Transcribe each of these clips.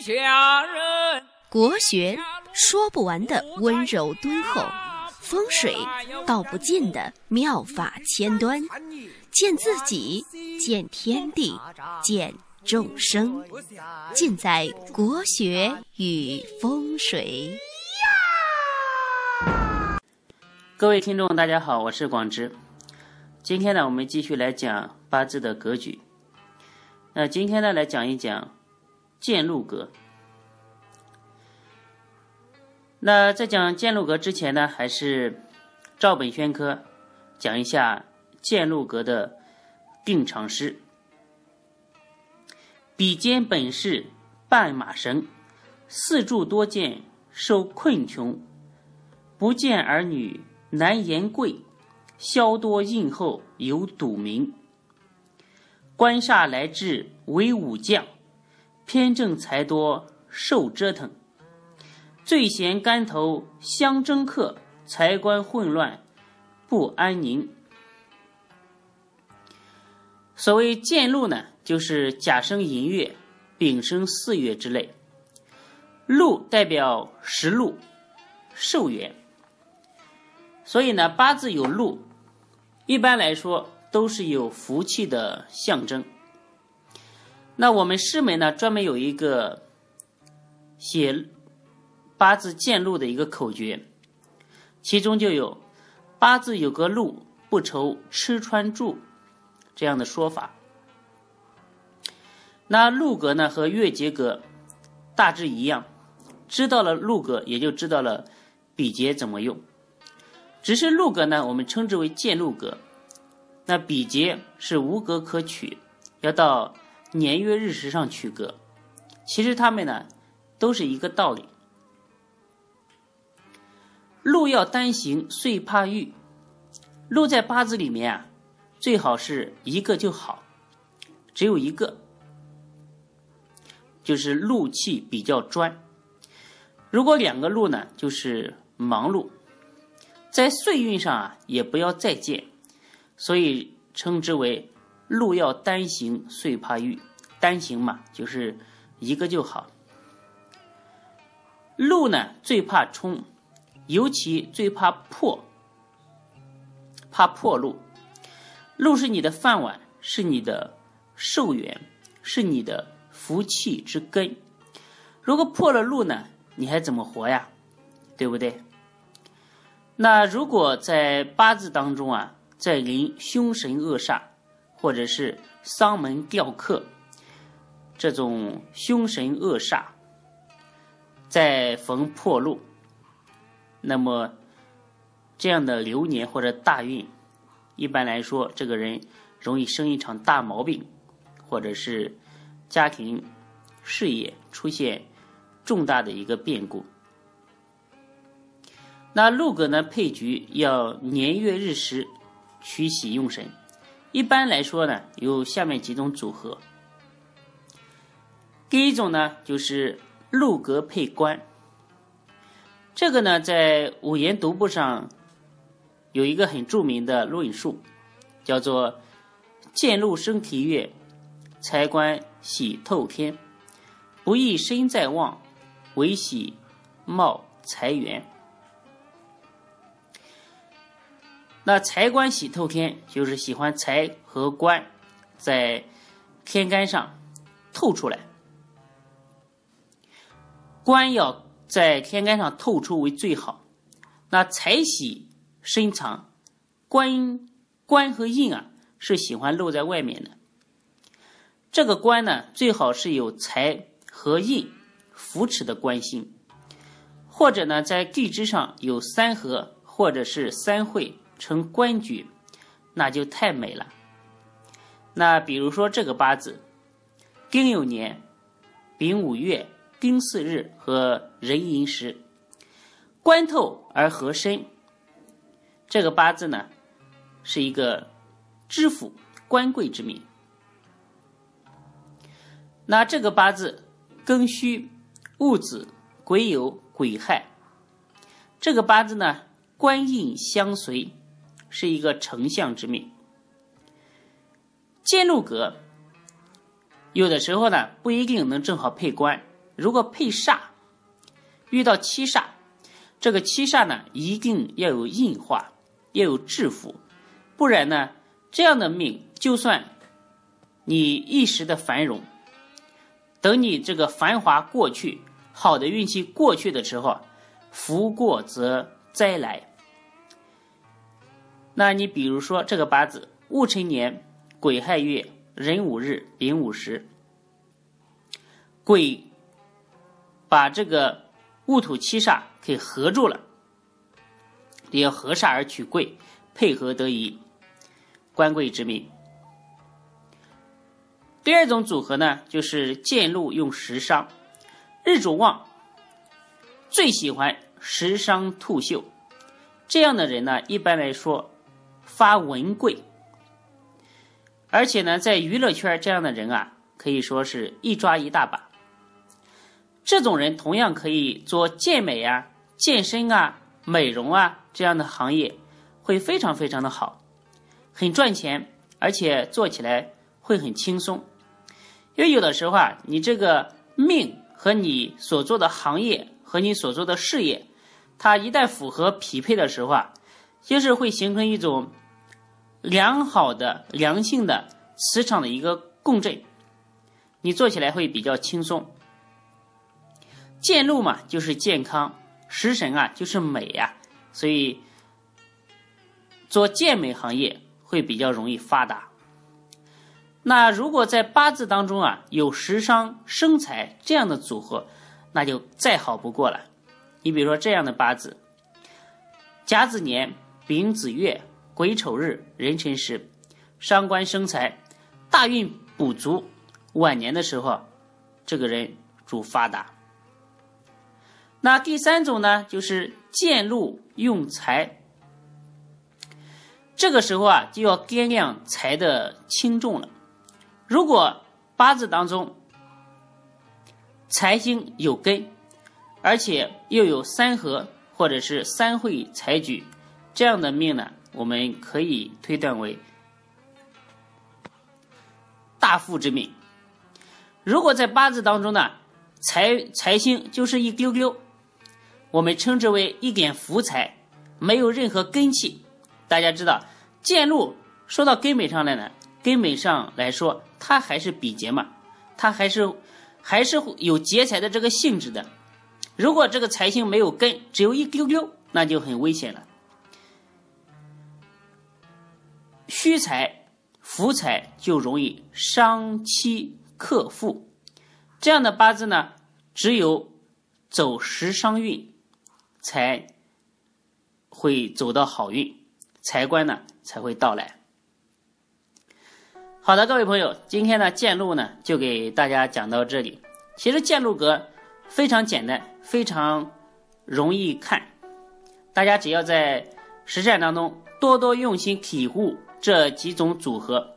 下人。国学说不完的温柔敦厚，风水道不尽的妙法千端，见自己，见天地，见众生，尽在国学与风水。各位听众，大家好，我是广之。今天呢，我们继续来讲八字的格局。那今天呢，来讲一讲渐禄格。那在讲渐禄格之前呢，还是照本宣科，讲一下渐禄格的定常诗。比肩本是半马神，四柱多见受困穷，不见儿女难言贵，消多应后有赌名。官煞来至为武将，偏正财多受折腾。最嫌干头相争克，财官混乱不安宁。所谓见禄呢，就是甲生寅月、丙生巳月之类。禄代表食禄、寿元，所以呢，八字有禄，一般来说。都是有福气的象征。那我们师门呢，专门有一个写八字见禄的一个口诀，其中就有“八字有个禄，不愁吃穿住”这样的说法。那禄格呢和月结格大致一样，知道了禄格，也就知道了比劫怎么用。只是禄格呢，我们称之为见禄格。那比劫是无格可取，要到年月日时上取格。其实他们呢都是一个道理。禄要单行，遂怕遇。禄在八字里面啊，最好是一个就好，只有一个，就是禄气比较专。如果两个禄呢，就是忙碌。在岁运上啊，也不要再见。所以称之为“路要单行，遂怕遇”。单行嘛，就是一个就好。路呢，最怕冲，尤其最怕破，怕破路。路是你的饭碗，是你的寿元，是你的福气之根。如果破了路呢，你还怎么活呀？对不对？那如果在八字当中啊，在临凶神恶煞，或者是丧门吊客，这种凶神恶煞，在逢破路，那么这样的流年或者大运，一般来说，这个人容易生一场大毛病，或者是家庭事业出现重大的一个变故。那禄格呢，配局要年月日时。取喜用神，一般来说呢，有下面几种组合。第一种呢，就是禄格配官。这个呢，在五言读簿上有一个很著名的论述，叫做“见禄生提月，财官喜透天，不易身在旺，唯喜冒财源。”那财官喜透天，就是喜欢财和官在天干上透出来，官要在天干上透出为最好。那财喜深藏，官官和印啊是喜欢露在外面的。这个官呢，最好是有财和印扶持的官星，或者呢在地支上有三合或者是三会。成官局，那就太美了。那比如说这个八字，丁酉年、丙午月、丁巳日和壬寅时，官透而合身。这个八字呢，是一个知府、官贵之命。那这个八字庚戌、戊子、癸酉、癸亥，这个八字呢，官印相随。是一个丞相之命，建禄格，有的时候呢不一定能正好配官，如果配煞，遇到七煞，这个七煞呢，一定要有印化，要有制服，不然呢，这样的命，就算你一时的繁荣，等你这个繁华过去，好的运气过去的时候，福过则灾来。那你比如说这个八字戊辰年癸亥月壬午日丙午时，癸把这个戊土七煞给合住了，也要合煞而取贵，配合得宜，官贵之命。第二种组合呢，就是见禄用食伤，日主旺，最喜欢食伤吐秀，这样的人呢，一般来说。发文贵，而且呢，在娱乐圈这样的人啊，可以说是一抓一大把。这种人同样可以做健美啊、健身啊、美容啊这样的行业，会非常非常的好，很赚钱，而且做起来会很轻松。因为有的时候啊，你这个命和你所做的行业和你所做的事业，它一旦符合匹配的时候啊，就是会形成一种。良好的、良性的磁场的一个共振，你做起来会比较轻松。健路嘛，就是健康；食神啊，就是美呀。所以做健美行业会比较容易发达。那如果在八字当中啊有食伤生财这样的组合，那就再好不过了。你比如说这样的八字：甲子年、丙子月。癸丑日，壬辰时，伤官生财，大运补足。晚年的时候，这个人主发达。那第三种呢，就是见禄用财。这个时候啊，就要掂量财的轻重了。如果八字当中财星有根，而且又有三合或者是三会财局这样的命呢？我们可以推断为大富之命。如果在八字当中呢，财财星就是一丢丢，我们称之为一点福财，没有任何根气。大家知道，见禄说到根本上来呢，根本上来说，它还是比劫嘛，它还是还是有劫财的这个性质的。如果这个财星没有根，只有一丢丢，那就很危险了。虚财、福财就容易伤妻克父，这样的八字呢，只有走时伤运，才会走到好运，财官呢才会到来。好的，各位朋友，今天的见禄呢就给大家讲到这里。其实见禄格非常简单，非常容易看，大家只要在实战当中多多用心体悟。这几种组合，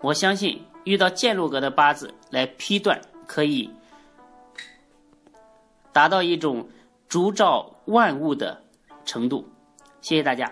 我相信遇到建禄格的八字来批断，可以达到一种烛照万物的程度。谢谢大家。